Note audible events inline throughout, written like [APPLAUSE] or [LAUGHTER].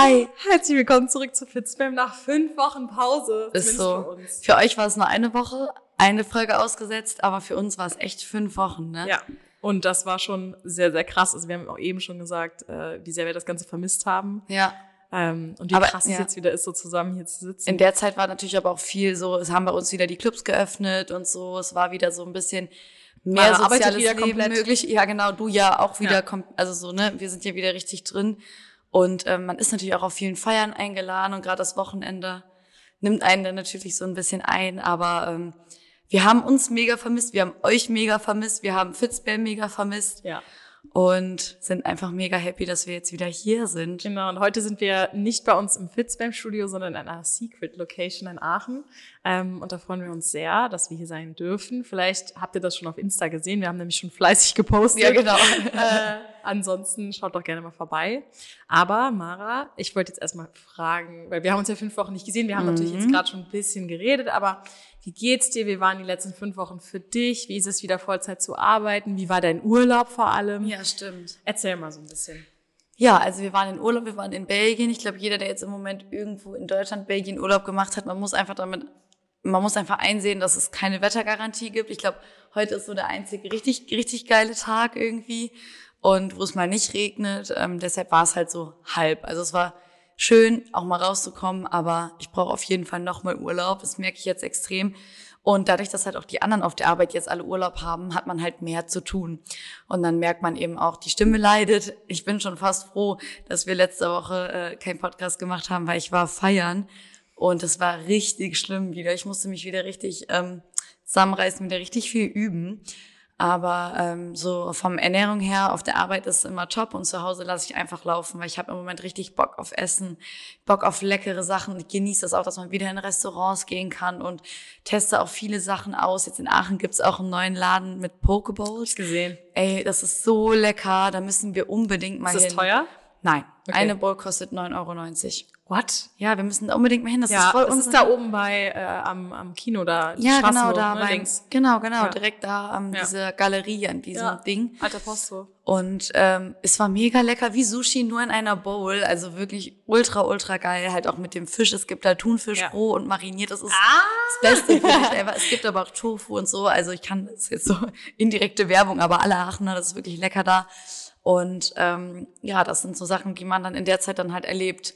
Hi. Herzlich willkommen zurück zu Fitzbam nach fünf Wochen Pause. Ist so. Für uns. Für euch war es nur eine Woche, eine Folge ausgesetzt, aber für uns war es echt fünf Wochen, ne? Ja. Und das war schon sehr, sehr krass. Also wir haben auch eben schon gesagt, äh, wie sehr wir das Ganze vermisst haben. Ja. Ähm, und wie Aber, krass es ja. jetzt wieder ist, so zusammen hier zu sitzen. In der Zeit war natürlich aber auch viel so, es haben bei uns wieder die Clubs geöffnet und so, es war wieder so ein bisschen mehr Man soziales Leben komplett. möglich. Ja, genau, du ja auch wieder, Ja. also so, ne, wir sind ja wieder richtig drin. Und ähm, man ist natürlich auch auf vielen Feiern eingeladen und gerade das Wochenende nimmt einen dann natürlich so ein bisschen ein, aber ähm, wir haben uns mega vermisst, wir haben euch mega vermisst, wir haben Fitzbell mega vermisst ja. und sind einfach mega happy, dass wir jetzt wieder hier sind. Genau, und heute sind wir nicht bei uns im Fitzbam Studio, sondern in einer Secret Location in Aachen. Ähm, und da freuen wir uns sehr, dass wir hier sein dürfen. Vielleicht habt ihr das schon auf Insta gesehen. Wir haben nämlich schon fleißig gepostet. Ja, genau. [LAUGHS] äh, ansonsten schaut doch gerne mal vorbei. Aber Mara, ich wollte jetzt erstmal fragen, weil wir haben uns ja fünf Wochen nicht gesehen. Wir haben natürlich Mhm. jetzt gerade schon ein bisschen geredet, aber wie geht's dir? Wie waren die letzten fünf Wochen für dich? Wie ist es wieder Vollzeit zu arbeiten? Wie war dein Urlaub vor allem? Ja, stimmt. Erzähl mal so ein bisschen. Ja, also wir waren in Urlaub, wir waren in Belgien. Ich glaube, jeder, der jetzt im Moment irgendwo in Deutschland, Belgien Urlaub gemacht hat, man muss einfach damit, man muss einfach einsehen, dass es keine Wettergarantie gibt. Ich glaube, heute ist so der einzige richtig, richtig geile Tag irgendwie und wo es mal nicht regnet. Ähm, deshalb war es halt so halb. Also es war schön, auch mal rauszukommen, aber ich brauche auf jeden Fall nochmal Urlaub. Das merke ich jetzt extrem. Und dadurch, dass halt auch die anderen auf der Arbeit jetzt alle Urlaub haben, hat man halt mehr zu tun. Und dann merkt man eben auch, die Stimme leidet. Ich bin schon fast froh, dass wir letzte Woche äh, keinen Podcast gemacht haben, weil ich war feiern. Und es war richtig schlimm wieder. Ich musste mich wieder richtig ähm, zusammenreißen, wieder richtig viel üben. Aber ähm, so vom Ernährung her auf der Arbeit ist immer top und zu Hause lasse ich einfach laufen, weil ich habe im Moment richtig Bock auf Essen, Bock auf leckere Sachen. Ich genieße das auch, dass man wieder in Restaurants gehen kann und teste auch viele Sachen aus. Jetzt in Aachen gibt's auch einen neuen Laden mit Pokeballs. Gesehen. Ey, das ist so lecker, da müssen wir unbedingt mal Ist hin. das teuer? Nein, Okay. eine Bowl kostet 9,90 Euro. What? Ja, wir müssen da unbedingt mal hin. Das Ja, ist voll das ist da oben bei äh, am, am Kino da. Ja, Straße genau, da ne, bei, links. genau, genau, Ja. direkt da an Ja. dieser Galerie, an diesem Ja. Ding. Alter Posto. Und ähm, es war mega lecker, wie Sushi, nur in einer Bowl. Also wirklich ultra, ultra geil. Halt auch mit dem Fisch. Es gibt halt Thunfisch Ja. roh und mariniert. Das ist Ah! das Beste für mich ever. Es gibt aber auch Tofu und so. Also ich kann, das ist jetzt so [LAUGHS] indirekte Werbung, aber alle Aachener, das ist wirklich lecker da. Und ähm, ja, das sind so Sachen, die man dann in der Zeit dann halt erlebt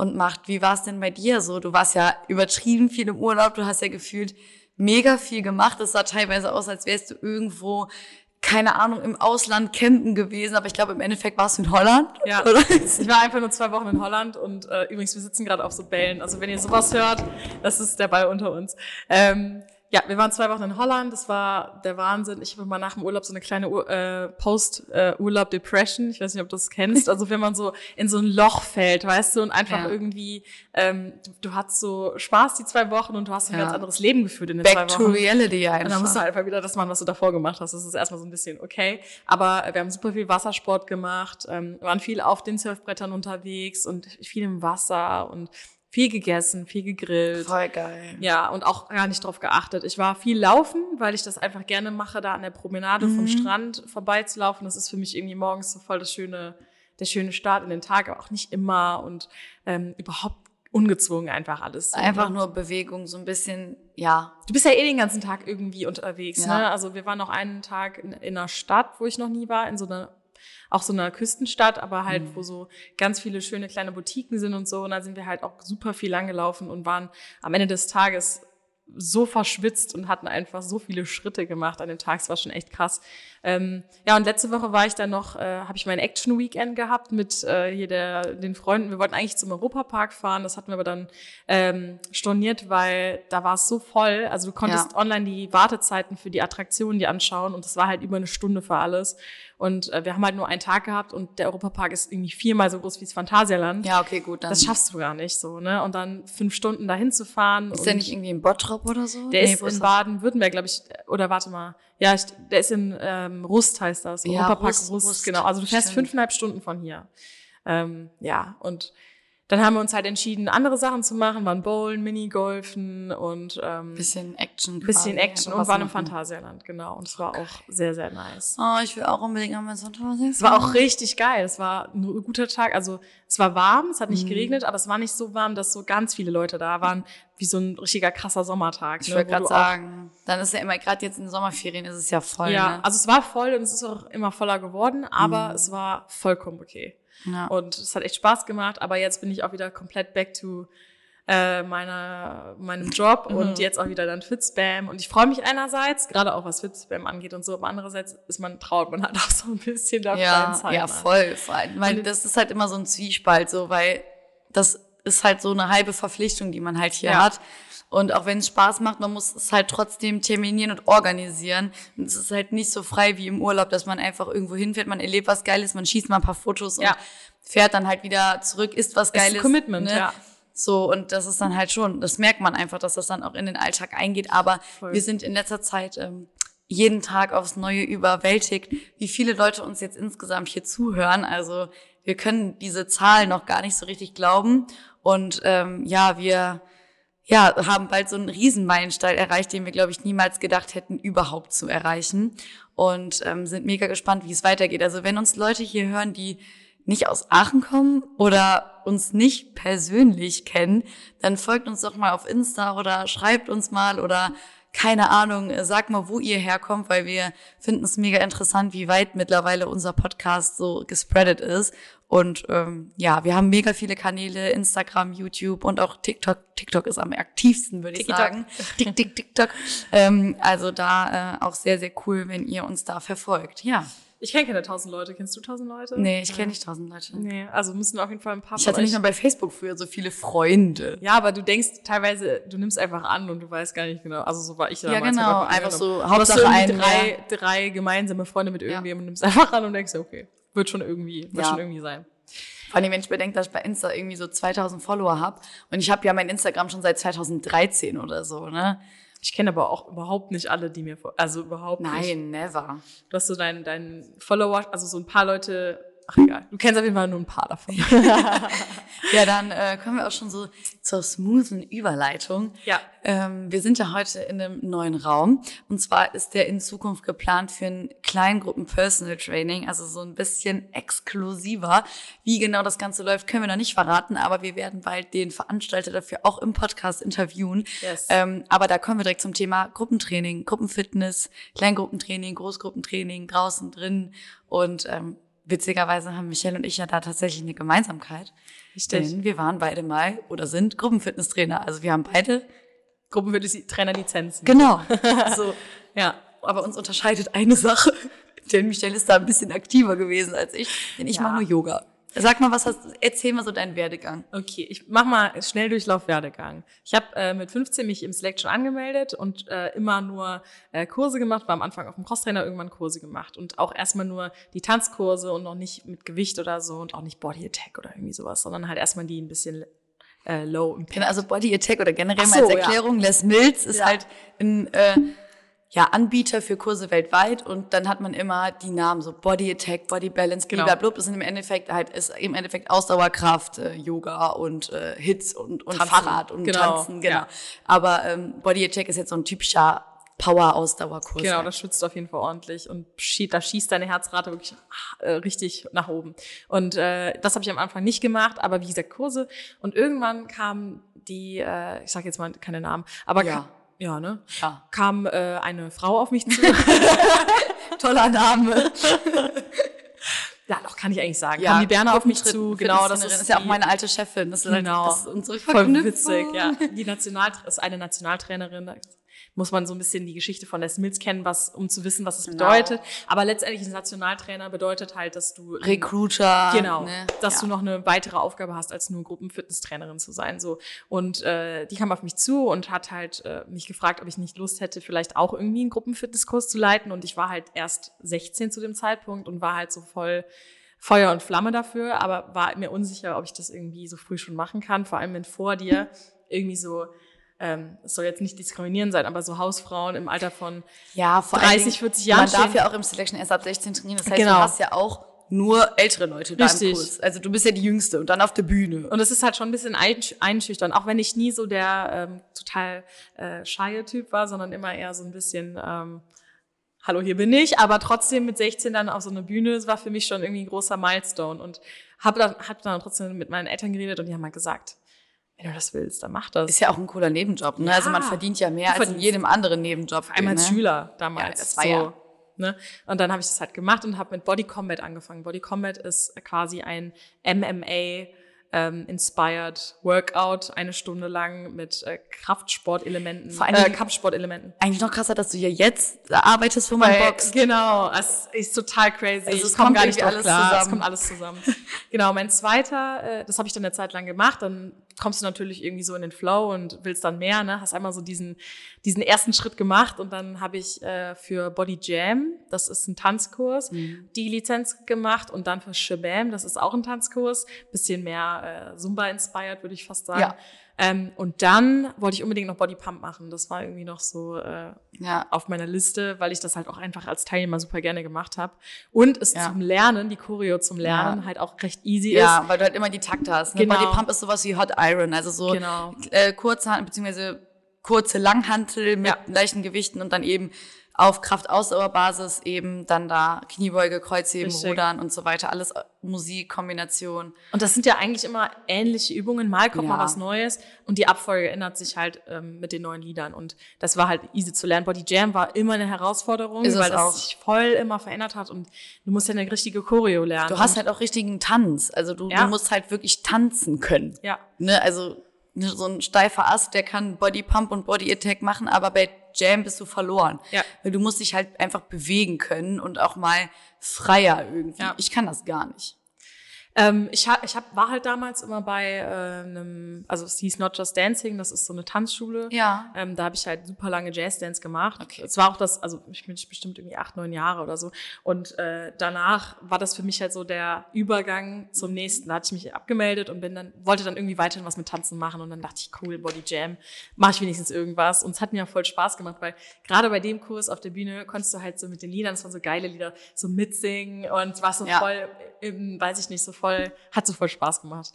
und macht. Wie war es denn bei dir so? Du warst ja übertrieben viel im Urlaub. Du hast ja gefühlt mega viel gemacht. Es sah teilweise aus, als wärst du irgendwo keine Ahnung, im Ausland campen gewesen, aber ich glaube, im Endeffekt warst du in Holland. Ja. Oder? Ich war einfach nur zwei Wochen in Holland und äh, übrigens, wir sitzen gerade auf so Bällen. Also wenn ihr sowas hört, das ist der Ball unter uns. Ähm, ja, wir waren zwei Wochen in Holland. Das war der Wahnsinn. Ich habe mal nach dem Urlaub so eine kleine äh, Post-Urlaub-Depression. ich weiß nicht, ob du das kennst. Also wenn man so in so ein Loch fällt, weißt du, und einfach Ja. irgendwie, ähm, du, du hattest so Spaß die zwei Wochen und du hast ein Ja. ganz anderes Leben geführt in den Back zwei to Wochen. reality Und dann musst einfach. du halt einfach wieder das machen, was du davor gemacht hast. Das ist erstmal so ein bisschen okay. Aber wir haben super viel Wassersport gemacht, ähm, waren viel auf den Surfbrettern unterwegs und viel im Wasser und viel gegessen, viel gegrillt. Voll geil. Ja, und auch gar nicht drauf geachtet. Ich war viel laufen, weil ich das einfach gerne mache, da an der Promenade vom Strand vorbeizulaufen. Das ist für mich irgendwie morgens so voll das schöne, der schöne Start in den Tag, aber auch nicht immer und ähm, überhaupt ungezwungen einfach alles. So, Einfach ne? nur Bewegung, so ein bisschen, ja. Du bist ja eh den ganzen Tag irgendwie unterwegs, Ja. ne? Also wir waren noch einen Tag in, in einer Stadt, wo ich noch nie war, in so einer, auch so einer Küstenstadt, aber halt, Mhm. wo so ganz viele schöne kleine Boutiquen sind und so. Und da sind wir halt auch super viel langgelaufen und waren am Ende des Tages so verschwitzt und hatten einfach so viele Schritte gemacht an dem Tag. Es war schon echt krass. Ähm, ja, und letzte Woche war ich dann noch, äh, habe ich mein Action Weekend gehabt mit äh, hier der, den Freunden. Wir wollten eigentlich zum Europapark fahren, das hatten wir aber dann ähm, storniert, weil da war es so voll. Also du konntest Ja. online die Wartezeiten für die Attraktionen die anschauen und das war halt über eine Stunde für alles. Und äh, wir haben halt nur einen Tag gehabt und der Europapark ist irgendwie viermal so groß wie das Phantasialand. Ja, okay, gut, dann. Das schaffst du gar nicht so, ne? Und dann fünf Stunden dahin zu fahren. ist der nicht irgendwie in Bottrop oder so? der Nee, ist in? Baden-Württemberg, glaube ich, oder warte mal. Ja, ich, der ist in ähm, Rust, heißt das. Ja, Europapark Rust, Rust, Rust. genau. Also du fährst Stimmt. fünfeinhalb Stunden von hier. Ähm, ja, und dann haben wir uns halt entschieden, andere Sachen zu machen, waren Bowlen, Minigolfen und ähm, Bisschen Action. bisschen quasi, Action und waren im. Phantasialand, genau. Und es war auch sehr, sehr nice. Oh, ich will auch unbedingt an mein Phantasialand. Es war auch richtig geil. Es war ein guter Tag. Also es war warm, es hat Mhm. nicht geregnet, aber es war nicht so warm, dass so ganz viele Leute da waren, wie so ein richtiger krasser Sommertag. Ich ne, wollte wo gerade sagen, dann ist ja immer, gerade jetzt in den Sommerferien ist es ja voll. Ja, ne? also es war voll und es ist auch immer voller geworden, aber Mhm. es war vollkommen okay. Ja. Und es hat echt Spaß gemacht, aber jetzt bin ich auch wieder komplett back to äh, meiner, meinem Job Mhm. und jetzt auch wieder dann Fitspam. Und ich freue mich einerseits, gerade auch was Fitspam angeht und so, aber andererseits ist man traut, man hat [LAUGHS] auch so ein bisschen da Ja, Zeit. ja, ne? voll. Vor allem, weil das ist halt immer so ein Zwiespalt, so, weil das ist halt so eine halbe Verpflichtung, die man halt hier Ja. hat. Und auch wenn es Spaß macht, man muss es halt trotzdem terminieren und organisieren. Und es ist halt nicht so frei wie im Urlaub, dass man einfach irgendwo hinfährt, man erlebt was Geiles, man schießt mal ein paar Fotos und Ja. fährt dann halt wieder zurück, isst was Es ist ein Geiles. Commitment, ne? ja. So, und das ist dann halt schon, das merkt man einfach, dass das dann auch in den Alltag eingeht. Aber Voll. wir sind in letzter Zeit ähm, jeden Tag aufs Neue überwältigt, wie viele Leute uns jetzt insgesamt hier zuhören. Also wir können diese Zahl noch gar nicht so richtig glauben. Und ähm, ja, wir ja, haben bald so einen Riesenmeilenstein erreicht, den wir, glaube ich, niemals gedacht hätten, überhaupt zu erreichen. Und ähm, sind mega gespannt, wie es weitergeht. Also wenn uns Leute hier hören, die nicht aus Aachen kommen oder uns nicht persönlich kennen, dann folgt uns doch mal auf Insta oder schreibt uns mal oder keine Ahnung, äh, sagt mal, wo ihr herkommt, weil wir finden es mega interessant, wie weit mittlerweile unser Podcast so gespreadet ist. Und ähm, ja, wir haben mega viele Kanäle, Instagram, YouTube und auch TikTok. TikTok ist am aktivsten, würde ich sagen. [LAUGHS] Tick, tick, TikTok. ähm, also da äh, auch sehr, sehr cool, wenn ihr uns da verfolgt. Ja. Ich kenne keine tausend Leute. Kennst du tausend Leute? Nee, ich kenne nicht tausend Leute. Nee, also müssen auf jeden Fall ein paar Ich hatte nicht mal bei Facebook früher so viele Freunde. Ja, aber du denkst teilweise, du nimmst einfach an und du weißt gar nicht genau. Also so war ich Ja, damals. genau. Einfach so, Hauptsache einen drei, drei gemeinsame Freunde mit Ja. irgendjemandem und nimmst [LAUGHS] einfach an und denkst, okay, wird schon irgendwie, wird Ja. schon irgendwie sein. Vor allem, wenn ich bedenke, dass ich bei Insta irgendwie so 2000 Follower habe und ich habe ja mein Instagram schon seit 2013 oder so, ne? Ich kenne aber auch überhaupt nicht alle, die mir, vor- also überhaupt nicht. Nein, never. Du hast so deinen, deinen Follower, also so ein paar Leute, ach egal. Du kennst auf jeden Fall nur ein paar davon. [LAUGHS] Ja, dann äh, kommen wir auch schon so zur smoothen Überleitung. Ja. Ähm, wir sind ja heute in einem neuen Raum. Und zwar ist der in Zukunft geplant für ein Kleingruppen-Personal Training, also so ein bisschen exklusiver. Wie genau das Ganze läuft, können wir noch nicht verraten, aber wir werden bald den Veranstalter dafür auch im Podcast interviewen. Yes. Ähm, aber da kommen wir direkt zum Thema Gruppentraining, Gruppenfitness, Kleingruppentraining, Großgruppentraining, draußen drin. Und ähm, witzigerweise haben Michelle und ich ja da tatsächlich eine Gemeinsamkeit. Richtig. Denn wir waren beide mal oder sind Gruppenfitnesstrainer. Also wir haben beide, Gruppentrainerlizenzen. genau. [LAUGHS] So, Ja. aber uns unterscheidet eine Sache. [LAUGHS] Denn Michelle ist da ein bisschen aktiver gewesen als ich. Denn ich Ja. mache nur Yoga. Sag mal, was hast erzähl mal so deinen Werdegang. Okay, ich mach mal Schnelldurchlauf Werdegang. Ich habe äh, mit 15 mich im Select schon angemeldet und äh, immer nur äh, Kurse gemacht, war am Anfang auf dem Crosstrainer irgendwann Kurse gemacht und auch erstmal nur die Tanzkurse und noch nicht mit Gewicht oder so und auch nicht Body Attack oder irgendwie sowas, sondern halt erstmal die ein bisschen äh, low im Genau, Also Body Attack oder generell so, als ja. Erklärung, Les Mills ist Ja. halt ein äh, ja, Anbieter für Kurse weltweit und dann hat man immer die Namen so Body Attack, Body Balance, Genau. blablabla. Das sind im Endeffekt halt ist im Endeffekt Ausdauerkraft, äh, Yoga und äh, Hits und, und Tanzen. Fahrrad und Genau, Tanzen, genau. ja. Aber ähm, Body Attack ist jetzt so ein typischer Power-Ausdauerkurs. Genau, halt. das schützt auf jeden Fall ordentlich und schießt, da schießt deine Herzrate wirklich ah, äh, richtig nach oben. Und äh, das habe ich am Anfang nicht gemacht, aber wie gesagt Kurse. Und irgendwann kam die, äh, ich sage jetzt mal keine Namen, aber Ja. Ja, ne? Ja. Kam äh, eine Frau auf mich zu. [LAUGHS] Toller Name. ja, doch kann ich eigentlich sagen. Ja, kam die Berner auf mich zu. Genau, das ist, ist ja auch meine alte Chefin. Das ist, Genau. halt, das ist unsere Voll witzig, ja. Die National ist eine Nationaltrainerin. Muss man so ein bisschen die Geschichte von Les Mills kennen, was, um zu wissen, was es Genau. bedeutet. Aber letztendlich ein Nationaltrainer bedeutet halt, dass du Recruiter. Genau, ne? dass ja. du noch eine weitere Aufgabe hast, als nur Gruppenfitnesstrainerin zu sein. So und äh, die kam auf mich zu und hat halt äh, mich gefragt, ob ich nicht Lust hätte, vielleicht auch irgendwie einen Gruppenfitnesskurs zu leiten. Und ich war halt erst 16 zu dem Zeitpunkt und war halt so voll Feuer und Flamme dafür, aber war mir unsicher, ob ich das irgendwie so früh schon machen kann. Vor allem wenn vor dir irgendwie so ähm, es soll jetzt nicht diskriminierend sein, aber so Hausfrauen im Alter von Ja, vor 30, allen Dingen, 40 Jahren Man darf stehen- ja auch im Selection erst ab 16 trainieren. Das heißt, Genau. du hast ja auch nur ältere Leute da Richtig. im Kurs. Also du bist ja die Jüngste und dann auf der Bühne. Und es ist halt schon ein bisschen einsch- einschüchtern, auch wenn ich nie so der ähm, total äh, shy Typ war, sondern immer eher so ein bisschen, ähm, hallo, hier bin ich, aber trotzdem mit 16 dann auf so eine Bühne, das war für mich schon irgendwie ein großer Milestone und habe dann, hab dann trotzdem mit meinen Eltern geredet und die haben halt gesagt, wenn du das willst, dann mach das. ist ja auch ein cooler Nebenjob. Ne? Ja. Also man verdient ja mehr als in jedem anderen Nebenjob. einmal als ne? Schüler damals. Ja, das war so, ja- Ne? Und dann habe ich das halt gemacht und habe mit Body Combat angefangen. Body Combat ist quasi ein MMA ähm, inspired Workout, eine Stunde lang mit äh, Kraftsportelementen, Vor allen äh, Kampfsportelementen. Eigentlich noch krasser, dass du ja jetzt arbeitest, wo man Weil- boxt. Genau, es ist total crazy. Also ich es komme kommt gar nicht alles klar. Es zusammen. kommt alles zusammen. genau, mein zweiter, äh, das habe ich dann eine Zeit lang gemacht. Dann kommst du natürlich irgendwie so in den Flow und willst dann mehr. Ne? Hast einmal so diesen diesen ersten Schritt gemacht und dann habe ich äh, für Body Jam, das ist ein Tanzkurs, Mhm. die Lizenz gemacht und dann für Shabam, das ist auch ein Tanzkurs, bisschen mehr äh, Zumba inspired, würde ich fast sagen. Ja. Ähm, und dann wollte ich unbedingt noch Body Pump machen. Das war irgendwie noch so äh, Ja. auf meiner Liste, weil ich das halt auch einfach als Teilnehmer super gerne gemacht habe. Und es Ja. zum Lernen, die Choreo zum Lernen Ja. halt auch recht easy Ja, ist. weil du halt immer die Takte hast. Ne? Genau. Body Pump ist sowas wie Hot Iron, also so Genau. äh, kurze Hand, beziehungsweise kurze Langhantel mit Ja. leichten Gewichten und dann eben auf Kraft-Ausdauerbasis eben dann da Kniebeuge, Kreuzheben, Richtig. Rudern und so weiter. Alles äh, Musik, Kombination. Und das sind ja eigentlich immer ähnliche Übungen. Mal kommt Ja. mal was Neues und die Abfolge ändert sich halt ähm, mit den neuen Liedern. Und das war halt easy zu lernen. Body Jam war immer eine Herausforderung, Ist es weil das auch. sich voll immer verändert hat und du musst ja eine richtige Choreo lernen. Du hast halt auch richtigen Tanz. Also du, Ja. du musst halt wirklich tanzen können. ja. Ne? Also ne, so ein steifer Ast, der kann Body Pump und Body Attack machen, aber bei Jam bist du verloren. Ja. Weil du musst dich halt einfach bewegen können und auch mal freier irgendwie. Ja. Ich kann das gar nicht. Ähm, ich hab, ich hab, war halt damals immer bei äh, einem, also es hieß Not Just Dancing, das ist so eine Tanzschule. Ja. Ähm, da habe ich halt super lange Jazzdance gemacht. Okay. Es war auch das, also ich bin bestimmt irgendwie acht, neun Jahre oder so. Und äh, danach war das für mich halt so der Übergang zum nächsten. Da hatte ich mich abgemeldet und bin dann, wollte dann irgendwie weiterhin was mit Tanzen machen. Und dann dachte ich, cool, Body Jam, mache ich wenigstens irgendwas. Und es hat mir voll Spaß gemacht, weil gerade bei dem Kurs auf der Bühne konntest du halt so mit den Liedern, das waren so geile Lieder, so mitsingen und war so Ja. voll, im, weiß ich nicht, so voll, hat so voll Spaß gemacht.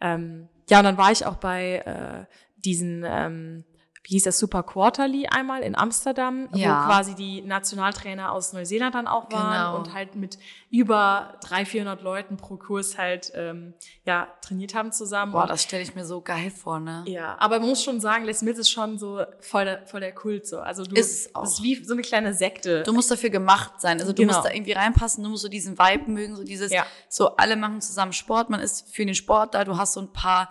Ähm, ja, und dann war ich auch bei äh, diesen, ähm, wie hieß das, Super Quarterly einmal in Amsterdam, Ja. wo quasi die Nationaltrainer aus Neuseeland dann auch waren Genau. und halt mit über 300, 400 Leuten pro Kurs halt ähm, ja trainiert haben zusammen. Boah, Und- das stelle ich mir so geil vor, ne? ja, aber man muss schon sagen, Les Mills ist schon so voll der, voll der Kult so. Also du, Ist es auch. das ist wie so eine kleine Sekte. Du musst dafür gemacht sein. Also du Genau. musst da irgendwie reinpassen, du musst so diesen Vibe mögen, so dieses, Ja. so alle machen zusammen Sport, man ist für den Sport da, du hast so ein paar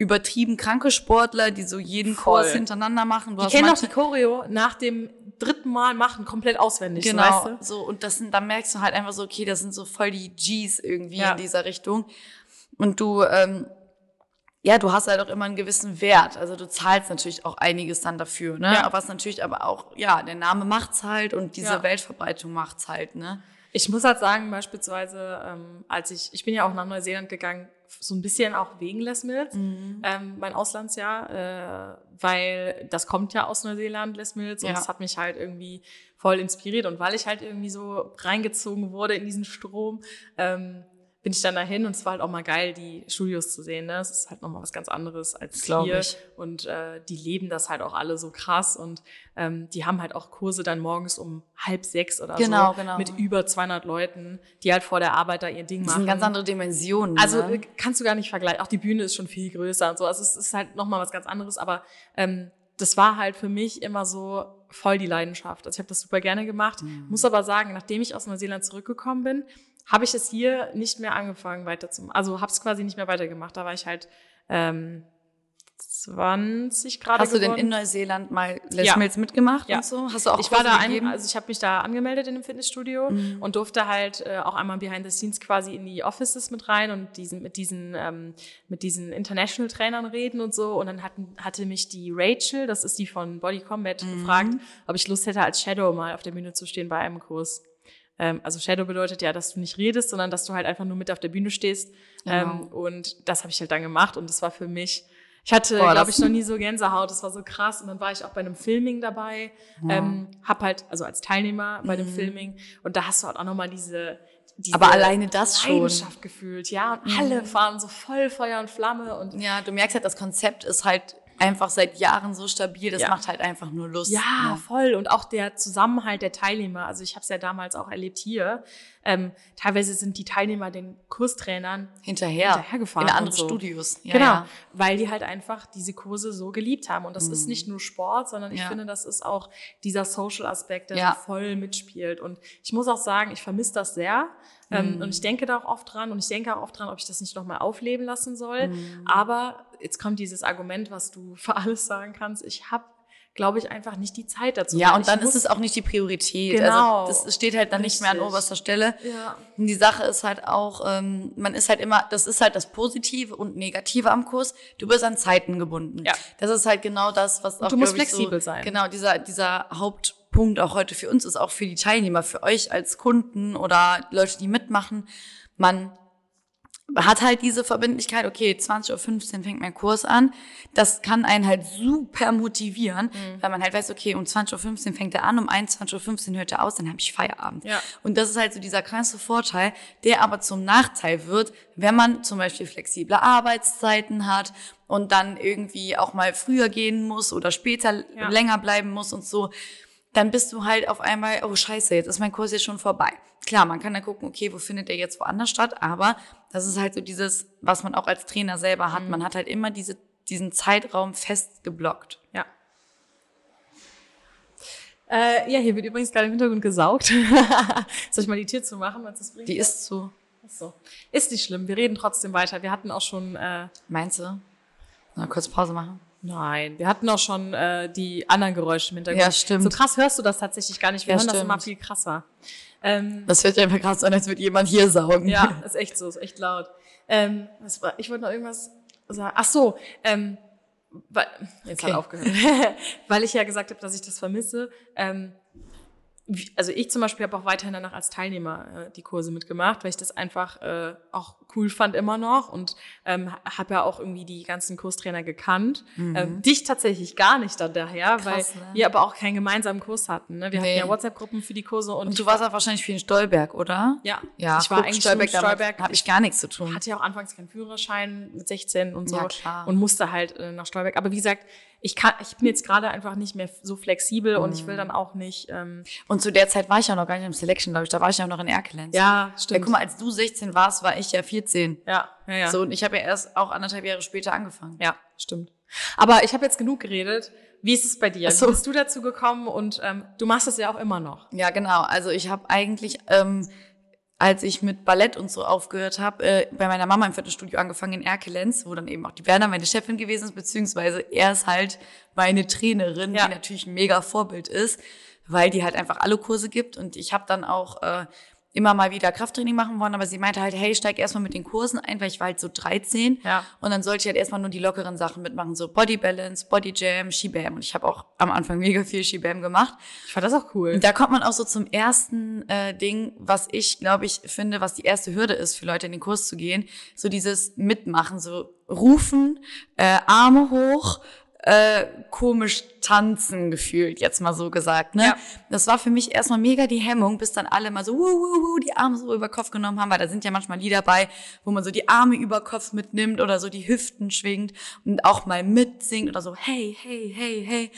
übertrieben kranke Sportler, die so jeden Voll. Kurs hintereinander machen. Du Die kennen doch die Choreo nach dem dritten Mal machen komplett auswendig. Genau, So, weißt du? so und das sind, da merkst du halt einfach so, okay, das sind so voll die Gs irgendwie Ja. in dieser Richtung. Und du, ähm, ja, du hast halt auch immer einen gewissen Wert. Also du zahlst natürlich auch einiges dann dafür, ne? Ja. Was natürlich aber auch, ja, der Name macht's halt und diese Ja. Weltverbreitung macht's halt, ne? Ich muss halt sagen, beispielsweise, ähm, als ich, ich bin ja auch nach Neuseeland gegangen, so ein bisschen auch wegen Les Mills, Mhm. ähm, mein Auslandsjahr, äh, weil das kommt ja aus Neuseeland, Les Mills, und Ja. das hat mich halt irgendwie voll inspiriert. Und weil ich halt irgendwie so reingezogen wurde in diesen Strom, ähm, bin ich dann dahin und es war halt auch mal geil, die Studios zu sehen. Ne? Es ist halt nochmal was ganz anderes als Glaub hier. ich. Und äh, die leben das halt auch alle so krass und ähm, die haben halt auch Kurse dann morgens um halb sechs oder Genau, so genau. mit über 200 Leuten, die halt vor der Arbeit da ihr Ding Das machen. sind ganz andere Dimensionen. Also ne? äh, kannst du gar nicht vergleichen. Auch die Bühne ist schon viel größer und so. Also es ist halt nochmal was ganz anderes. Aber ähm, das war halt für mich immer so voll die Leidenschaft. Also ich habe das super gerne gemacht. Mhm. Muss aber sagen, nachdem ich aus Neuseeland zurückgekommen bin, habe ich es hier nicht mehr angefangen weiter zu Also habe es quasi nicht mehr weitergemacht. Da war ich halt ähm, 20 Grad Hast du denn geworden. in Neuseeland mal Les Ja. Mills mitgemacht Ja. und so? Hast du auch ich war da ein, also ich habe mich da angemeldet in dem Fitnessstudio Mhm. und durfte halt äh, auch einmal behind the scenes quasi in die Offices mit rein und diesen mit diesen ähm, mit diesen International Trainern reden und so und dann hatten hatte mich die Rachel, das ist die von Body Combat Mhm. gefragt, ob ich Lust hätte als Shadow mal auf der Bühne zu stehen bei einem Kurs. Ähm, also Shadow bedeutet ja, dass du nicht redest, sondern dass du halt einfach nur mit auf der Bühne stehst. Ähm, Genau. und das habe ich halt dann gemacht und das war für mich ich hatte, glaube ich, noch nie so Gänsehaut. Das war so krass. Und dann war ich auch bei einem Filming dabei. Ähm, hab halt, also als Teilnehmer bei dem Mhm. Filming. Und da hast du halt auch nochmal diese, diese Aber alleine das schon. Leidenschaft gefühlt, ja. Und alle waren so voll Feuer und Flamme und Ja, du merkst halt, das Konzept ist halt einfach seit Jahren so stabil, das Ja. macht halt einfach nur Lust. Ja, ne? voll. Und auch der Zusammenhalt der Teilnehmer. Also ich habe es ja damals auch erlebt hier. Ähm, teilweise sind die Teilnehmer den Kurstrainern Hinterher. Hinterhergefahren In andere so. Studios. Ja, genau, Ja. weil die halt einfach diese Kurse so geliebt haben. Und das ist nicht nur Sport, sondern ich Ja. finde, das ist auch dieser Social-Aspekt, der Ja. voll mitspielt. Und ich muss auch sagen, ich vermisse das sehr. Ähm, und ich denke da auch oft dran und ich denke auch oft dran, ob ich das nicht nochmal aufleben lassen soll. Aber jetzt kommt dieses Argument, was du [LAUGHS] für alles sagen kannst. Ich habe, glaube ich, einfach nicht die Zeit dazu. Ja, und dann muss- ist es auch nicht die Priorität. Genau. Also das steht halt dann nicht mehr an Richtig. oberster Stelle. Ja. Und die Sache ist halt auch, ähm, man ist halt immer, das ist halt das Positive und Negative am Kurs. Du bist an Zeiten gebunden. Ja. Das ist halt genau das, was auch du musst flexibel so, sein. Genau, dieser, dieser Hauptpunkt auch heute für uns ist auch für die Teilnehmer, für euch als Kunden oder Leute, die mitmachen. Man hat halt diese Verbindlichkeit, okay, 20.15 Uhr fängt mein Kurs an. Das kann einen halt super motivieren, Mhm. weil man halt weiß, okay, um 20.15 Uhr fängt er an, um 21.15 Uhr hört er aus, dann habe ich Feierabend. Ja. Und das ist halt so dieser krasse Vorteil, der aber zum Nachteil wird, wenn man zum Beispiel flexible Arbeitszeiten hat und dann irgendwie auch mal früher gehen muss oder später Ja. länger bleiben muss und so dann bist du halt auf einmal, oh scheiße, jetzt ist mein Kurs jetzt schon vorbei. Klar, man kann dann gucken, okay, wo findet der jetzt woanders statt, aber das ist halt so dieses, was man auch als Trainer selber hat. Man hat halt immer diese, diesen Zeitraum fest geblockt. Ja. Äh, ja, hier wird übrigens gerade im Hintergrund gesaugt. [LAUGHS] Soll ich mal die Tür zumachen, was das bringt? Die ist zu, so. Ist nicht schlimm, wir reden trotzdem weiter. Wir hatten auch schon, äh, meinst du? Mal kurz Pause machen. Nein, wir hatten auch schon äh, die anderen Geräusche im Hintergrund. Ja, stimmt. So krass hörst du das tatsächlich gar nicht. Wir Ja, hören das stimmt. immer viel krasser. Ähm, Das hört sich einfach krass an, als würde jemand hier saugen. ja, ist echt so, ist echt laut. Ähm, was war, ich wollte noch irgendwas sagen. Ach so, ähm, weil, jetzt Okay. hat aufgehört. [LAUGHS] weil ich ja gesagt habe, dass ich das vermisse. Ähm, also ich zum Beispiel habe auch weiterhin danach als Teilnehmer äh, die Kurse mitgemacht, weil ich das einfach äh, auch cool fand immer noch und ähm, habe ja auch irgendwie die ganzen Kurstrainer gekannt. Ähm, dich tatsächlich gar nicht dann daher, Krass, weil ne? wir aber auch keinen gemeinsamen Kurs hatten. Ne? Wir Nee. hatten ja WhatsApp-Gruppen für die Kurse und, Und du warst auch wahrscheinlich viel in Stolberg, oder? ja, Ja, ich war eigentlich nur in Stolberg. Habe ich gar nichts zu tun. hatte ja auch anfangs keinen Führerschein mit 16 und so Ja, klar. und musste halt äh, nach Stolberg. Aber wie gesagt, ich kann, ich bin jetzt gerade einfach nicht mehr so flexibel und Mhm. ich will dann auch nicht. Ähm, Und zu der Zeit war ich ja noch gar nicht im Selection, glaube ich. Da war ich ja noch in Erkelenz. ja, Ja, stimmt. guck mal, als du 16 warst, war ich ja 14. ja, ja, ja. So, und ich habe ja erst auch anderthalb Jahre später angefangen. ja, stimmt. Aber ich habe jetzt genug geredet. Wie ist es bei dir? So. Wie bist du dazu gekommen? Und ähm, du machst es ja auch immer noch. Ja, genau. Also ich habe eigentlich, ähm, als ich mit Ballett und so aufgehört habe, äh, bei meiner Mama im Fitnessstudio angefangen in Erkelenz, wo dann eben auch die Berner meine Chefin gewesen ist, beziehungsweise er ist halt meine Trainerin, Ja. die natürlich ein mega Vorbild ist, weil die halt einfach alle Kurse gibt. Und ich habe dann auch äh, immer mal wieder Krafttraining machen wollen, aber sie meinte halt, hey, steig erstmal mit den Kursen ein, weil ich war halt so 13. Ja. Und dann sollte ich halt erstmal nur die lockeren Sachen mitmachen, so Body Balance, Body Jam, Shibam. Und ich habe auch am Anfang mega viel Shibam gemacht. Ich fand das auch cool. Und da kommt man auch so zum ersten äh, Ding, was ich, glaube ich, finde, was die erste Hürde ist für Leute in den Kurs zu gehen. So dieses Mitmachen, so rufen, äh, Arme hoch, äh, komisch tanzen gefühlt, jetzt mal so gesagt. Ne? Ja. Das war für mich erstmal mega die Hemmung, bis dann alle mal so wuh, wuh, wuh, die Arme so über Kopf genommen haben, weil da sind ja manchmal Lieder bei, wo man so die Arme über Kopf mitnimmt oder so die Hüften schwingt und auch mal mitsingt oder so hey, hey, hey, hey.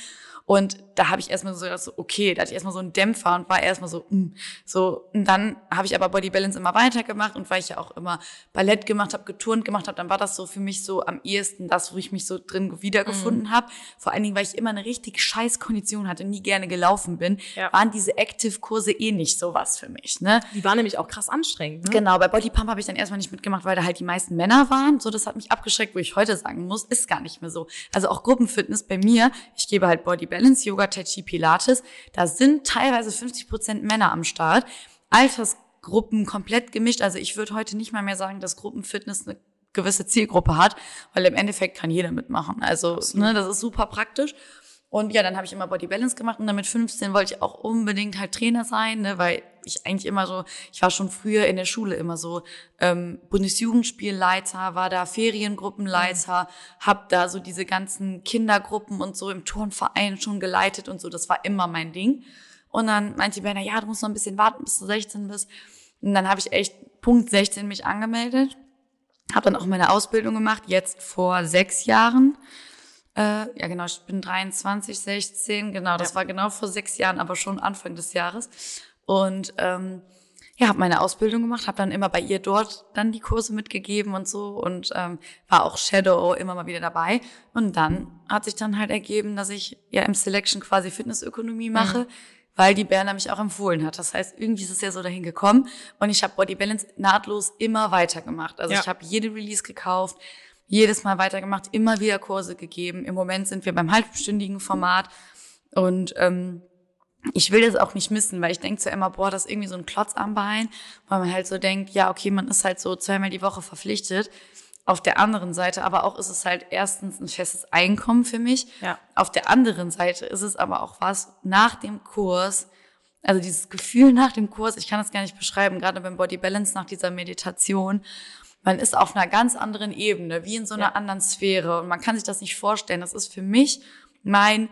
Und da habe ich erstmal so gedacht, so, okay, da hatte ich erstmal so einen Dämpfer und war erstmal so, mm, so. Und dann habe ich aber Body Balance immer weitergemacht und weil ich ja auch immer Ballett gemacht habe, geturnt gemacht habe, dann war das so für mich so am ehesten das, wo ich mich so drin wiedergefunden habe. Vor allen Dingen, weil ich immer eine richtig scheiß Kondition hatte, nie gerne gelaufen bin, Ja. waren diese Active-Kurse eh nicht sowas für mich, ne? Die war nämlich auch krass anstrengend. Ne? Genau, bei Body Pump habe ich dann erstmal nicht mitgemacht, weil da halt die meisten Männer waren. So, das hat mich abgeschreckt, wo ich heute sagen muss, ist gar nicht mehr so. Also auch Gruppenfitness bei mir, ich gebe halt Body Balance, Yoga, Tai Chi, Pilates, da sind teilweise 50 Prozent Männer am Start. Altersgruppen komplett gemischt. Also ich würde heute nicht mal mehr sagen, dass Gruppenfitness eine gewisse Zielgruppe hat, weil im Endeffekt kann jeder mitmachen. Also, ne, das ist super praktisch. Und ja, dann habe ich immer Body Balance gemacht und dann mit 15 wollte ich auch unbedingt halt Trainer sein, ne, weil ich eigentlich immer so, ich war schon früher in der Schule immer so ähm, Bundesjugendspielleiter, war da Feriengruppenleiter, hab da so diese ganzen Kindergruppen und so im Turnverein schon geleitet und so, das war immer mein Ding. Und dann meinte die Berner, ja, du musst noch ein bisschen warten, bis du 16 bist. Und dann habe ich echt Punkt 16 mich angemeldet, habe dann auch meine Ausbildung gemacht, jetzt vor sechs Jahren. Äh, ja, genau, ich bin 23, 16, genau, das Ja. war genau vor sechs Jahren, aber schon Anfang des Jahres. Und ähm, ja, habe meine Ausbildung gemacht, habe dann immer bei ihr dort dann die Kurse mitgegeben und so und ähm, war auch Shadow immer mal wieder dabei. Und dann hat sich dann halt ergeben, dass ich ja im Selection quasi Fitnessökonomie mache, weil die Berner mich auch empfohlen hat. Das heißt, irgendwie ist es ja so dahin gekommen und ich habe Body Balance nahtlos immer weitergemacht. Also Ja. ich habe jede Release gekauft, jedes Mal weitergemacht, immer wieder Kurse gegeben. Im Moment sind wir beim halbstündigen Format und ähm, ich will das auch nicht missen, weil ich denke zu immer, boah, das ist irgendwie so ein Klotz am Bein, weil man halt so denkt, ja, okay, man ist halt so zweimal die Woche verpflichtet. Auf der anderen Seite aber auch ist es halt erstens ein festes Einkommen für mich. Ja. Auf der anderen Seite ist es aber auch was nach dem Kurs, also dieses Gefühl nach dem Kurs, ich kann das gar nicht beschreiben, gerade beim Body Balance nach dieser Meditation. Man ist auf einer ganz anderen Ebene, wie in so einer Ja. anderen Sphäre. Und man kann sich das nicht vorstellen. Das ist für mich mein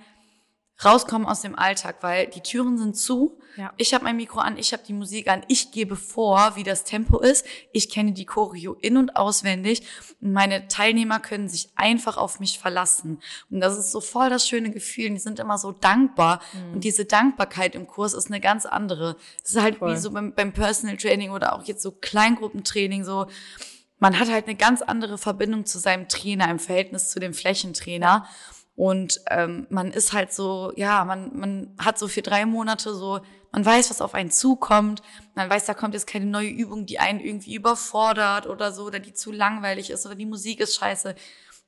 Rauskommen aus dem Alltag, weil die Türen sind zu. Ja. Ich habe mein Mikro an, ich habe die Musik an, ich gebe vor, wie das Tempo ist. Ich kenne die Choreo in- und auswendig. Und meine Teilnehmer können sich einfach auf mich verlassen. Und das ist so voll das schöne Gefühl. Und die sind immer so dankbar. Und diese Dankbarkeit im Kurs ist eine ganz andere. Es ist halt Voll. wie so beim, beim Personal Training oder auch jetzt so Kleingruppentraining so. Man hat halt eine ganz andere Verbindung zu seinem Trainer im Verhältnis zu dem Flächentrainer. Und ähm, man ist halt so, ja, man, man hat so für drei Monate so, man weiß, was auf einen zukommt. Man weiß, da kommt jetzt keine neue Übung, die einen irgendwie überfordert oder so, oder die zu langweilig ist oder die Musik ist scheiße.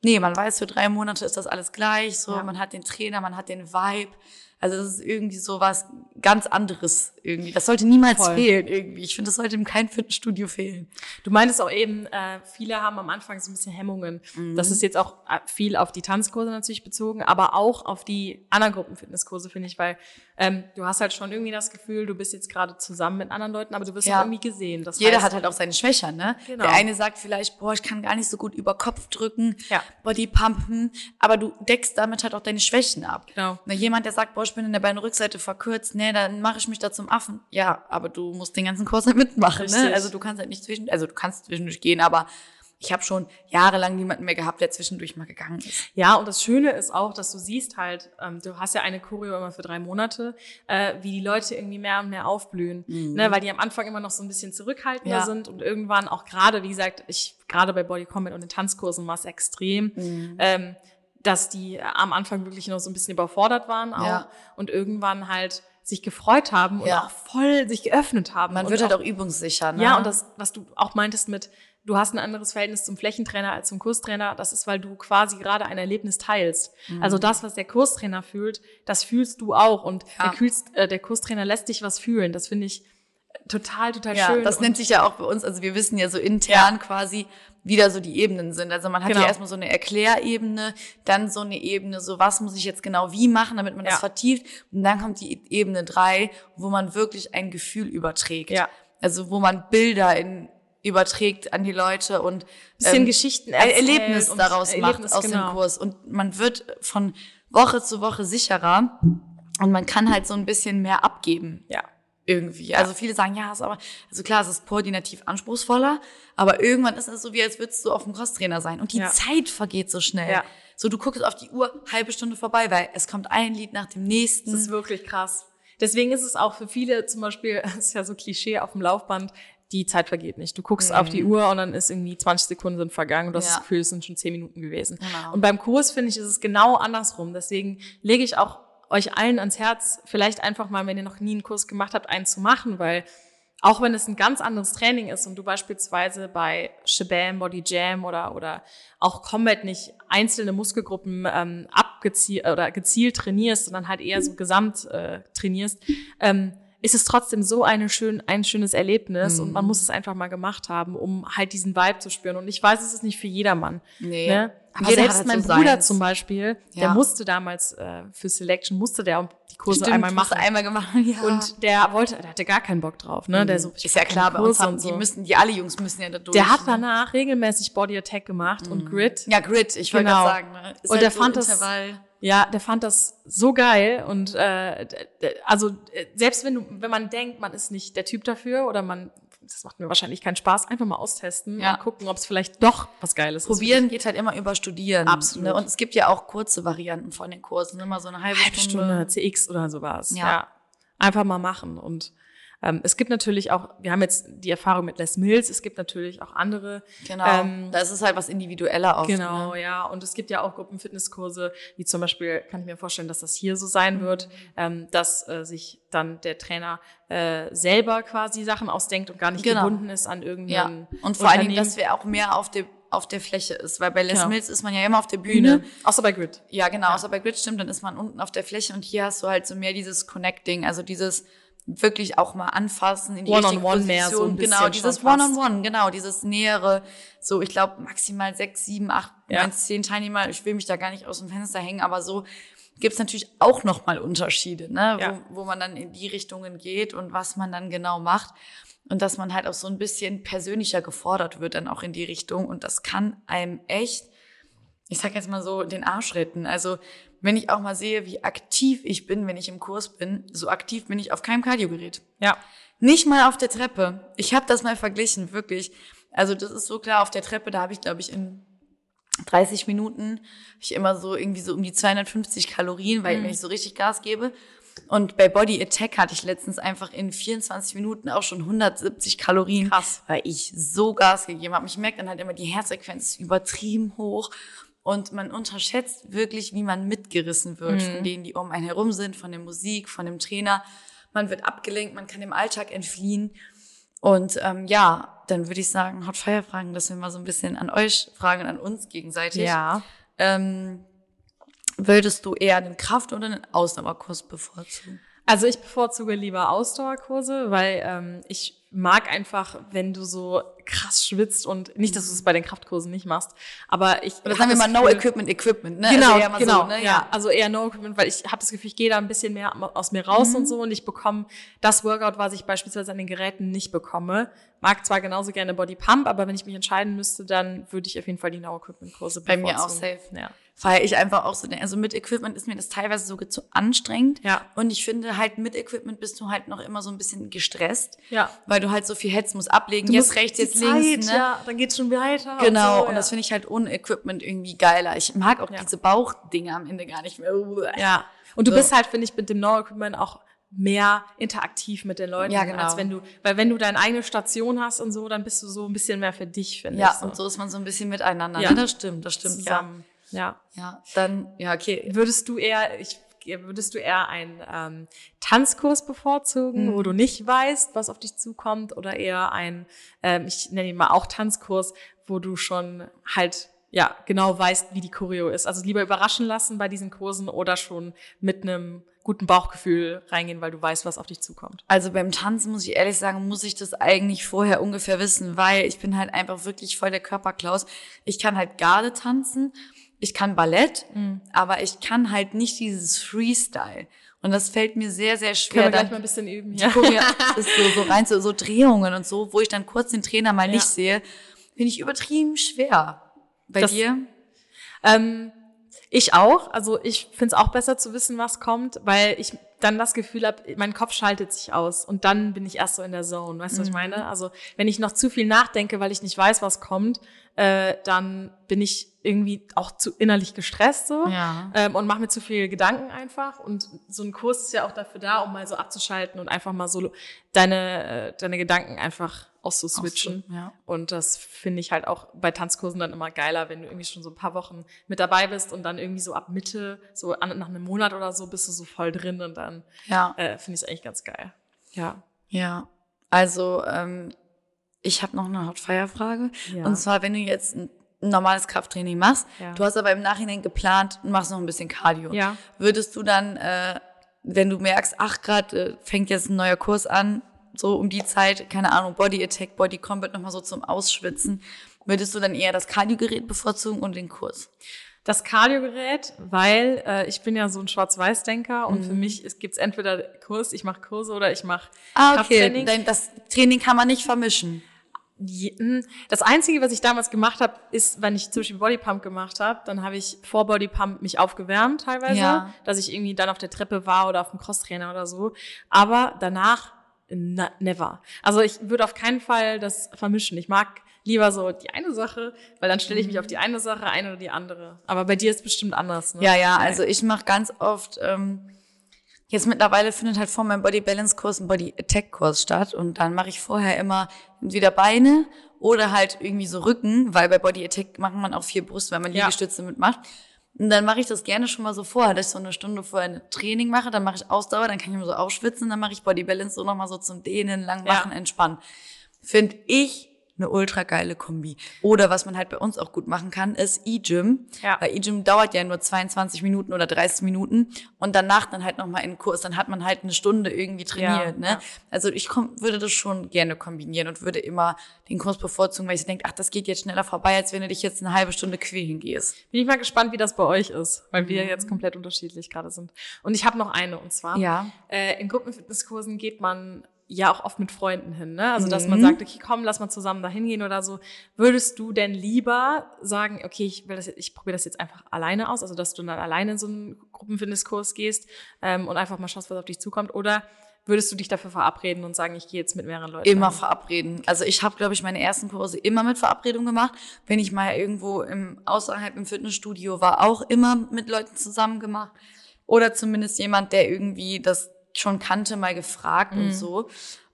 Nee, man weiß, für drei Monate ist das alles gleich. So, Ja. man hat den Trainer, man hat den Vibe. Also das ist irgendwie so was ganz anderes irgendwie. Das sollte niemals Voll. fehlen irgendwie. Ich finde, das sollte in keinem Fitnessstudio fehlen. Du meintest auch eben, äh, viele haben am Anfang so ein bisschen Hemmungen. Das ist jetzt auch äh, viel auf die Tanzkurse natürlich bezogen, aber auch auf die anderen Gruppenfitnesskurse, finde ich, weil ähm, du hast halt schon irgendwie das Gefühl, du bist jetzt gerade zusammen mit anderen Leuten, aber du wirst Ja. irgendwie gesehen. Das Jeder heißt, hat halt auch seine Schwächen, ne? Genau. Der eine sagt vielleicht, boah, ich kann gar nicht so gut über Kopf drücken, Ja. Bodypumpen, aber du deckst damit halt auch deine Schwächen ab. Genau. Na, jemand, der sagt, boah, ich bin in der Beinrückseite verkürzt, nee, dann mache ich mich da zum Affen. Ja, aber du musst den ganzen Kurs halt mitmachen, ne? Also du kannst halt nicht zwischen, also du kannst zwischendurch gehen, aber ich habe schon jahrelang niemanden mehr gehabt, der zwischendurch mal gegangen ist. Ja, und das Schöne ist auch, dass du siehst halt, ähm, du hast ja eine Choreo immer für drei Monate, äh, wie die Leute irgendwie mehr und mehr aufblühen, ne, weil die am Anfang immer noch so ein bisschen zurückhaltender Ja. sind und irgendwann auch gerade, wie gesagt, ich gerade bei Body Combat und den Tanzkursen war es extrem, ähm, dass die am Anfang wirklich noch so ein bisschen überfordert waren auch Ja. und irgendwann halt sich gefreut haben und Ja. auch voll sich geöffnet haben. Man und wird halt auch übungssicher, ne? ja, und das, was du auch meintest mit, du hast ein anderes Verhältnis zum Flächentrainer als zum Kurstrainer, das ist, weil du quasi gerade ein Erlebnis teilst. Mhm. Also das, was der Kurstrainer fühlt, das fühlst du auch. Und Ja. der, Kühlst, äh, der Kurstrainer lässt dich was fühlen. Das finde ich total, total Ja, schön. das nennt sich ja auch bei uns, also wir wissen ja so intern quasi, wie da so die Ebenen sind. Also man hat Genau. ja erstmal so eine Erklärebene, dann so eine Ebene, so was muss ich jetzt genau wie machen, damit man das Ja. vertieft. Und dann kommt die Ebene drei, wo man wirklich ein Gefühl überträgt. Ja. Also wo man Bilder in, überträgt an die Leute und Bisschen Geschichten ein erzählt Erlebnis und daraus Erlebnis, macht aus genau. dem Kurs. Und man wird von Woche zu Woche sicherer und man kann halt so ein bisschen mehr abgeben ja. Irgendwie. Also viele sagen, ja, ist aber, also klar, es ist koordinativ anspruchsvoller, aber irgendwann ist es so, wie als würdest du auf dem Crosstrainer sein. Und die Ja. Zeit vergeht so schnell. Ja. So, du guckst auf die Uhr, halbe Stunde vorbei, weil es kommt ein Lied nach dem nächsten. Das ist wirklich krass. Deswegen ist es auch für viele zum Beispiel, [LAUGHS] das ist ja so Klischee auf dem Laufband, die Zeit vergeht nicht. Du guckst auf die Uhr und dann ist irgendwie 20 Sekunden sind vergangen und du hast Mhm. Ja. das Gefühl, es sind schon 10 Minuten gewesen. Genau. Und beim Kurs finde ich, ist es genau andersrum. Deswegen lege ich auch euch allen ans Herz, vielleicht einfach mal, wenn ihr noch nie einen Kurs gemacht habt, einen zu machen, weil auch wenn es ein ganz anderes Training ist und du beispielsweise bei Shabam, Body Jam oder, oder auch Combat nicht einzelne Muskelgruppen ähm, abgezielt oder gezielt trainierst, sondern halt eher so gesamt äh, trainierst, ähm, ist es trotzdem so eine schön, ein schönes Erlebnis und man muss es einfach mal gemacht haben, um halt diesen Vibe zu spüren. Und ich weiß, es ist nicht für jedermann. Nee. Ne? Aber Jeder selbst halt mein so Bruder seins. zum Beispiel, der Ja. musste damals äh, für Selection, musste der die Kurse Stimmt, einmal machen. einmal gemacht. [LAUGHS] Ja. Und der wollte, der hatte gar keinen Bock drauf, ne? Der so, ich ist ja klar, bei uns haben, so. die müssen, die alle Jungs müssen ja da durch. Der hat ne? danach regelmäßig Body Attack gemacht und Grid. Ja, Grid, ich wollte Genau. gerade sagen. Ne? Und halt der so fand das- Intervall. Ja, der fand das so geil und äh, also äh, selbst wenn du, wenn man denkt, man ist nicht der Typ dafür oder man das macht mir wahrscheinlich keinen Spaß, einfach mal austesten Ja. und gucken, ob es vielleicht doch was Geiles Probieren geht halt immer über Studieren. Absolut. Ne? Und es gibt ja auch kurze Varianten von den Kursen, immer so eine halbe, ist. Halbe Stunde. Stunde, CX oder sowas. Ja. Ja. Einfach mal machen. Und ähm, es gibt natürlich auch, wir haben jetzt die Erfahrung mit Les Mills, es gibt natürlich auch andere Genau. Ähm, da ist es halt was individueller oft. Genau, Ne? ja. Und es gibt ja auch Gruppenfitnesskurse, wie zum Beispiel, kann ich mir vorstellen, dass das hier so sein wird, ähm, dass äh, sich dann der Trainer äh, selber quasi Sachen ausdenkt und gar nicht Genau. gebunden ist an Ja. irgendeinen Und vor allen Dingen, dass wir auch mehr auf der auf der Fläche ist, weil bei Les Genau. Mills ist man ja immer auf der Bühne. Bühne, außer bei Grid. Ja, genau. Außer bei Grid stimmt, dann ist man unten auf der Fläche und hier hast du halt so mehr dieses Connecting, also dieses wirklich auch mal anfassen in die One-on-one richtige mehr, so ein bisschen Genau, dieses schon fast. One-on-One, genau, dieses nähere, so ich glaube maximal sechs, sieben, acht, Ja. neun, zehn Teilnehmer. Ich will mich da gar nicht aus dem Fenster hängen, aber so gibt's natürlich auch nochmal Unterschiede, ne? Ja. wo, wo man dann in die Richtungen geht und was man dann genau macht. Und dass man halt auch so ein bisschen persönlicher gefordert wird dann auch in die Richtung. Und das kann einem echt ich sag jetzt mal so, den Arsch retten. Also, wenn ich auch mal sehe, wie aktiv ich bin, wenn ich im Kurs bin, so aktiv bin ich auf keinem Kardiogerät. Ja. Nicht mal auf der Treppe. Ich habe das mal verglichen, wirklich. Also, das ist so klar, auf der Treppe, da habe ich, glaube ich, in 30 Minuten ich immer so irgendwie so um die 250 Kalorien, weil wenn ich so richtig Gas gebe. Und bei Body Attack hatte ich letztens einfach in 24 Minuten auch schon 170 Kalorien, Krass. weil ich so Gas gegeben habe. Ich merke dann halt immer, die Herzfrequenz ist übertrieben hoch. Und man unterschätzt wirklich, wie man mitgerissen wird von denen, die um einen herum sind, von der Musik, von dem Trainer. Man wird abgelenkt, man kann dem Alltag entfliehen. Und ähm, ja, dann würde ich sagen, Hot Fire Fragen, dass wir mal so ein bisschen an euch fragen und an uns gegenseitig. Ja. Ähm, würdest du eher einen Kraft- oder einen Ausdauerkurs bevorzugen? Also ich bevorzuge lieber Ausdauerkurse, weil ähm, ich mag einfach, wenn du so krass schwitzt und nicht, dass du es bei den Kraftkursen nicht machst, aber ich Oder sagen wir mal No Gefühl- Equipment, Equipment, ne? Genau, Also genau, so, ne? ja. Also eher No Equipment, weil ich habe das Gefühl, ich gehe da ein bisschen mehr aus mir raus Mhm. und so und ich bekomme das Workout, was ich beispielsweise an den Geräten nicht bekomme. Mag zwar genauso gerne Body Pump, aber wenn ich mich entscheiden müsste, dann würde ich auf jeden Fall die No Equipment Kurse Bei mir auch safe. Ja. Feier ich einfach auch so. Also mit Equipment ist mir das teilweise sogar zu anstrengend. Ja. Und ich finde halt mit Equipment bist du halt noch immer so ein bisschen gestresst. Ja. Weil du halt so viel Hetz musst ablegen. Du jetzt rechts, jetzt Zeit, links, ne? Ja, dann geht's schon weiter. Genau, so, und ja. das finde ich halt ohne Equipment irgendwie geiler. Ich mag auch Ja. diese Bauchdinge am Ende gar nicht mehr. Ja. Und du So. bist halt, finde ich, mit dem No Equipment auch mehr interaktiv mit den Leuten, Ja, genau. als wenn du, weil wenn du deine eigene Station hast und so, dann bist du so ein bisschen mehr für dich, finde Ja, ich. So. und so ist man so ein bisschen miteinander. Ja. Ne? Das stimmt, das stimmt. zusammen. Ja. Ja. ja, dann, ja, okay. Würdest du eher, ich, würdest du eher einen ähm, Tanzkurs bevorzugen, Mhm. wo du nicht weißt, was auf dich zukommt, oder eher ein, ähm, ich nenne ihn mal auch Tanzkurs, wo du schon halt ja genau weißt, wie die Choreo ist. Also lieber überraschen lassen bei diesen Kursen oder schon mit einem guten Bauchgefühl reingehen, weil du weißt, was auf dich zukommt. Also beim Tanzen muss ich ehrlich sagen, muss ich das eigentlich vorher ungefähr wissen, weil ich bin halt einfach wirklich voll der Körperklaus. Ich kann halt Garde tanzen, ich kann Ballett, aber ich kann halt nicht dieses Freestyle. Und das fällt mir sehr, sehr schwer. Können wir dann- gleich mal ein bisschen üben. die Choreo ist so, so rein so, so Drehungen und so, wo ich dann kurz den Trainer mal Ja. nicht sehe, finde ich übertrieben schwer. Bei Das- dir? Ähm, ich auch. Also ich finde es auch besser zu wissen, was kommt, weil ich dann das Gefühl habe, mein Kopf schaltet sich aus und dann bin ich erst so in der Zone. Weißt du, was ich meine? Also wenn ich noch zu viel nachdenke, weil ich nicht weiß, was kommt, äh, dann bin ich irgendwie auch zu innerlich gestresst so Ja. ähm, und mache mir zu viel Gedanken einfach. Und so ein Kurs ist ja auch dafür da, um mal so abzuschalten und einfach mal so deine, äh, deine Gedanken einfach auszuswitchen. Ja. Und das finde ich halt auch bei Tanzkursen dann immer geiler, wenn du irgendwie schon so ein paar Wochen mit dabei bist und dann irgendwie so ab Mitte, so an, nach einem Monat oder so, bist du so voll drin und dann Ja. äh, finde ich es eigentlich ganz geil. Ja. Ja. Also, ähm, ich habe noch eine Hot-Fire-Frage. Ja. Und zwar, wenn du jetzt ein normales Krafttraining machst, Ja. du hast aber im Nachhinein geplant und machst noch ein bisschen Cardio. Ja. Würdest du dann, äh, wenn du merkst, ach, gerade äh, fängt jetzt ein neuer Kurs an, so um die Zeit, keine Ahnung, Body Attack, Body Combat nochmal so zum Ausschwitzen, würdest du dann eher das Kardiogerät bevorzugen und den Kurs? Das Kardiogerät, weil äh, ich bin ja so ein Schwarz-Weiß-Denker und Mhm. für mich es gibt's entweder Kurs, ich mache Kurse oder ich mache Ah, okay. Dein, das Training kann man nicht vermischen. Hm, Das Einzige, was ich damals gemacht habe, ist, wenn ich zum Beispiel Bodypump gemacht habe, dann habe ich vor Bodypump mich aufgewärmt teilweise, Ja. dass ich irgendwie dann auf der Treppe war oder auf dem Crosstrainer oder so. Aber danach na, never. Also ich würde auf keinen Fall das vermischen. Ich mag lieber so die eine Sache, weil dann stelle ich mich auf die eine Sache ein oder die andere. Aber bei dir ist es bestimmt anders. Ne? Ja, ja, also ich mache ganz oft, ähm, jetzt mittlerweile findet halt vor meinem Body Balance Kurs ein Body Attack Kurs statt und dann mache ich vorher immer entweder Beine oder halt irgendwie so Rücken, weil bei Body Attack macht man auch viel Brust, weil man Ja. Liegestütze mitmacht. Und dann mache ich das gerne schon mal so vorher, dass ich so eine Stunde vorher ein Training mache, dann mache ich Ausdauer, dann kann ich mir so aufschwitzen, dann mache ich Body Balance so nochmal so zum Dehnen, lang machen, Ja. entspannen. Finde ich eine ultra geile Kombi. Oder was man halt bei uns auch gut machen kann, ist E-Gym. Ja. Weil E-Gym dauert ja nur 22 Minuten oder 30 Minuten und danach dann halt nochmal in den Kurs. Dann hat man halt eine Stunde irgendwie trainiert. Ja, ne? ja. Also ich komm, würde das schon gerne kombinieren und würde immer den Kurs bevorzugen, weil ich denke, ach, das geht jetzt schneller vorbei, als wenn du dich jetzt eine halbe Stunde quälen gehst. Bin ich mal gespannt, wie das bei euch ist, weil Mhm. wir jetzt komplett unterschiedlich gerade sind. Und ich habe noch eine und zwar Ja. äh, in Gruppenfitnesskursen geht man ja auch oft mit Freunden hin, ne? Also dass Mhm. man sagt, okay, komm, lass mal zusammen da hingehen oder so. Würdest du denn lieber sagen, okay, ich will das jetzt, ich probiere das jetzt einfach alleine aus, also dass du dann alleine in so einen Gruppenfitnesskurs gehst ähm, und einfach mal schaust, was auf dich zukommt, oder würdest du dich dafür verabreden und sagen, ich gehe jetzt mit mehreren Leuten? Immer dahin? verabreden. Also ich habe, glaube ich, meine ersten Kurse immer mit Verabredung gemacht. Wenn ich mal irgendwo im außerhalb im Fitnessstudio war, auch immer mit Leuten zusammen gemacht. Oder zumindest jemand, der irgendwie das schon kannte, mal gefragt und so.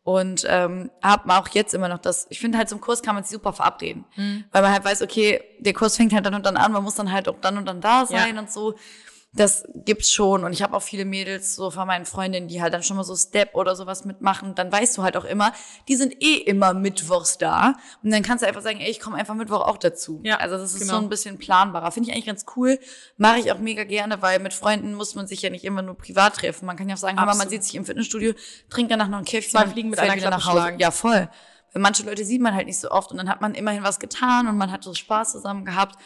Und ähm, habe auch jetzt immer noch das, ich finde halt, zum Kurs kann man sich super verabreden. Weil man halt weiß, okay, der Kurs fängt halt dann und dann an, man muss dann halt auch dann und dann da sein Ja. und so. Das gibt's schon. Und ich habe auch viele Mädels so von meinen Freundinnen, die halt dann schon mal so Step oder sowas mitmachen. Dann weißt du halt auch immer, die sind eh immer mittwochs da. Und dann kannst du einfach sagen, ey, ich komme einfach Mittwoch auch dazu. Ja, also das ist genau. so ein bisschen planbarer. Finde ich eigentlich ganz cool. Mache ich auch mega gerne, weil mit Freunden muss man sich ja nicht immer nur privat treffen. Man kann ja auch sagen, aber man sieht sich im Fitnessstudio, trinkt danach noch ein Käffchen. Zwei Fliegen mit einer wieder nach Hause. schlagen. Ja, voll. Weil manche Leute sieht man halt nicht so oft und dann hat man immerhin was getan und man hat so Spaß zusammen gehabt.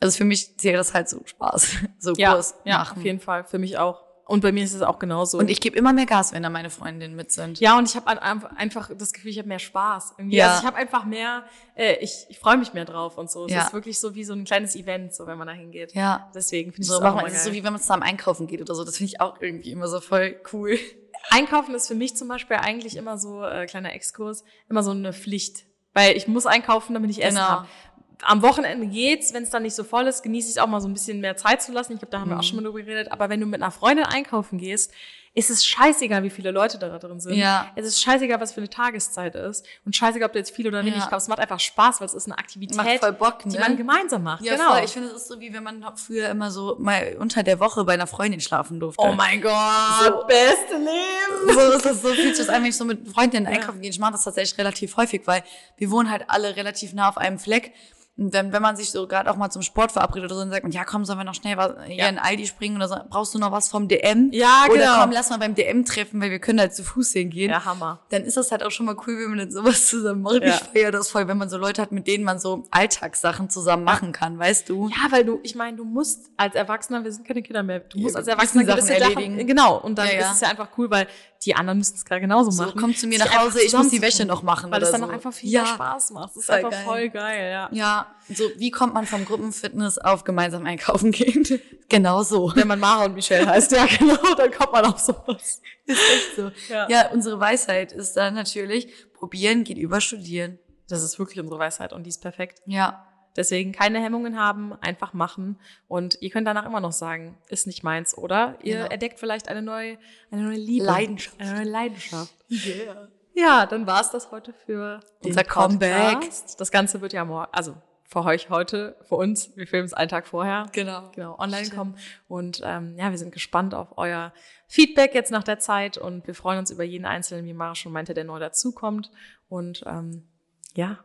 Also für mich zählt das halt so Spaß, [LAUGHS] so ja, Kurs ja, machen. auf jeden Fall, für mich auch. Und bei mir ist es auch genauso. Und ich gebe immer mehr Gas, wenn da meine Freundinnen mit sind. Ja, und ich habe einfach das Gefühl, ich habe mehr Spaß. Irgendwie. Ja. Also ich habe einfach mehr, äh, ich, ich freue mich mehr drauf und so. Es Ja. ist wirklich so wie so ein kleines Event, so wenn man da hingeht. Ja. Deswegen finde ich So das auch man, immer es ist geil. so wie wenn man zusammen einkaufen geht oder so. Das finde ich auch irgendwie immer so voll cool. [LAUGHS] Einkaufen ist für mich zum Beispiel eigentlich immer so, äh, kleiner Exkurs, immer so eine Pflicht. Weil ich muss einkaufen, damit ich Essen Genau. habe. Am Wochenende geht's, wenn es dann nicht so voll ist, genieße ich es auch mal so ein bisschen mehr Zeit zu lassen. Ich glaube, da haben wir auch Mhm. schon mal drüber geredet. Aber wenn du mit einer Freundin einkaufen gehst, ist es scheißegal, wie viele Leute da drin sind. Ja. Es ist scheißegal, was für eine Tageszeit ist. Und scheißegal, ob du jetzt viel oder wenig Ja. kaufst. Es macht einfach Spaß, weil es ist eine Aktivität, Macht voll Bock, die ne? man gemeinsam macht. Ja, genau. voll. Ich finde, es ist so wie wenn man früher immer so mal unter der Woche bei einer Freundin schlafen durfte. oh mein Gott, So. beste Leben. so ist es, so fühlt sich das an, wenn ich so mit Freundinnen einkaufen gehe. Ich mache das tatsächlich relativ häufig, weil wir wohnen halt alle relativ nah auf einem Fleck. Und dann, wenn man sich so gerade auch mal zum Sport verabredet oder so, dann sagt man, ja komm, sollen wir noch schnell was, hier Ja. in Aldi springen oder so, brauchst du noch was vom DM? Ja, Oder genau. komm, lass mal beim DM treffen, weil wir können halt zu Fuß hingehen. Ja, Hammer. Dann ist das halt auch schon mal cool, wenn man dann sowas zusammen macht. Ja. Ich feiere das voll, wenn man so Leute hat, mit denen man so Alltagssachen zusammen machen kann, weißt du? Ja, weil du, ich meine, du musst als Erwachsener, wir sind keine Kinder mehr, du musst als Erwachsener Sachen gewisse erledigen. Genau, und dann Ja, ist es ja einfach cool, weil die anderen müssen es gerade genauso So, machen. komm zu mir Sich nach Hause, ich muss die. Wäsche noch machen Weil es oder dann so. auch einfach viel Ja. Spaß macht. Das ist Voll einfach geil. voll geil, ja. Ja, so wie kommt man vom Gruppenfitness auf gemeinsam einkaufen gehen? [LAUGHS] genau so. Wenn man Mara und Michelle heißt, ja genau, dann kommt man auf sowas. Ist echt so. Ja. Ja. unsere Weisheit ist dann natürlich, probieren geht über studieren. Das ist wirklich unsere Weisheit und die ist perfekt. Ja. Deswegen keine Hemmungen haben, einfach machen. Und ihr könnt danach immer noch sagen, ist nicht meins, oder? Ihr Genau. entdeckt vielleicht eine neue, eine neue Liebe. Leidenschaft. Eine neue Leidenschaft. Yeah. Ja, dann war's das heute für den Unser Comeback. Podcast. Das Ganze wird ja morgen, also für euch heute, für uns, wir filmen es einen Tag vorher. Genau. Genau, online Stimmt. kommen. Und ähm, ja, wir sind gespannt auf euer Feedback jetzt nach der Zeit und wir freuen uns über jeden Einzelnen, wie Mara schon meinte, der neu dazukommt. Und ähm, ja,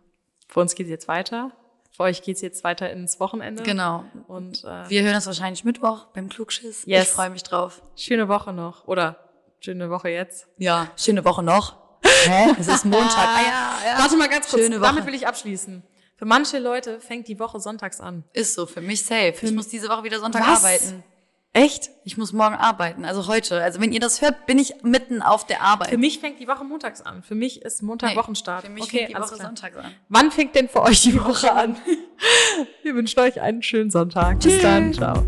für uns geht's jetzt weiter. Für euch geht's jetzt weiter ins Wochenende. Genau. Und äh, Wir hören uns wahrscheinlich Mittwoch beim Klugschiss. Yes. Ich freue mich drauf. schöne Woche noch. Oder schöne Woche jetzt. Ja. Schöne Woche noch. Hä? Es ist Montag. [LAUGHS] Ah, ja, ja. Warte mal ganz kurz. Schöne Woche. Damit will ich abschließen. Für manche Leute fängt die Woche sonntags an. Ist so, für mich safe. Ich muss diese Woche wieder Sonntag Was? arbeiten. Echt? Ich muss morgen arbeiten, also heute. Also wenn ihr das hört, bin ich mitten auf der Arbeit. Für mich fängt die Woche montags an. Für mich ist Montag Nee, Wochenstart. Für mich okay, fängt die Woche klar. Sonntag an. Wann fängt denn für euch die Woche an? [LAUGHS] Wir wünschen euch einen schönen Sonntag. Bis dann. Ciao.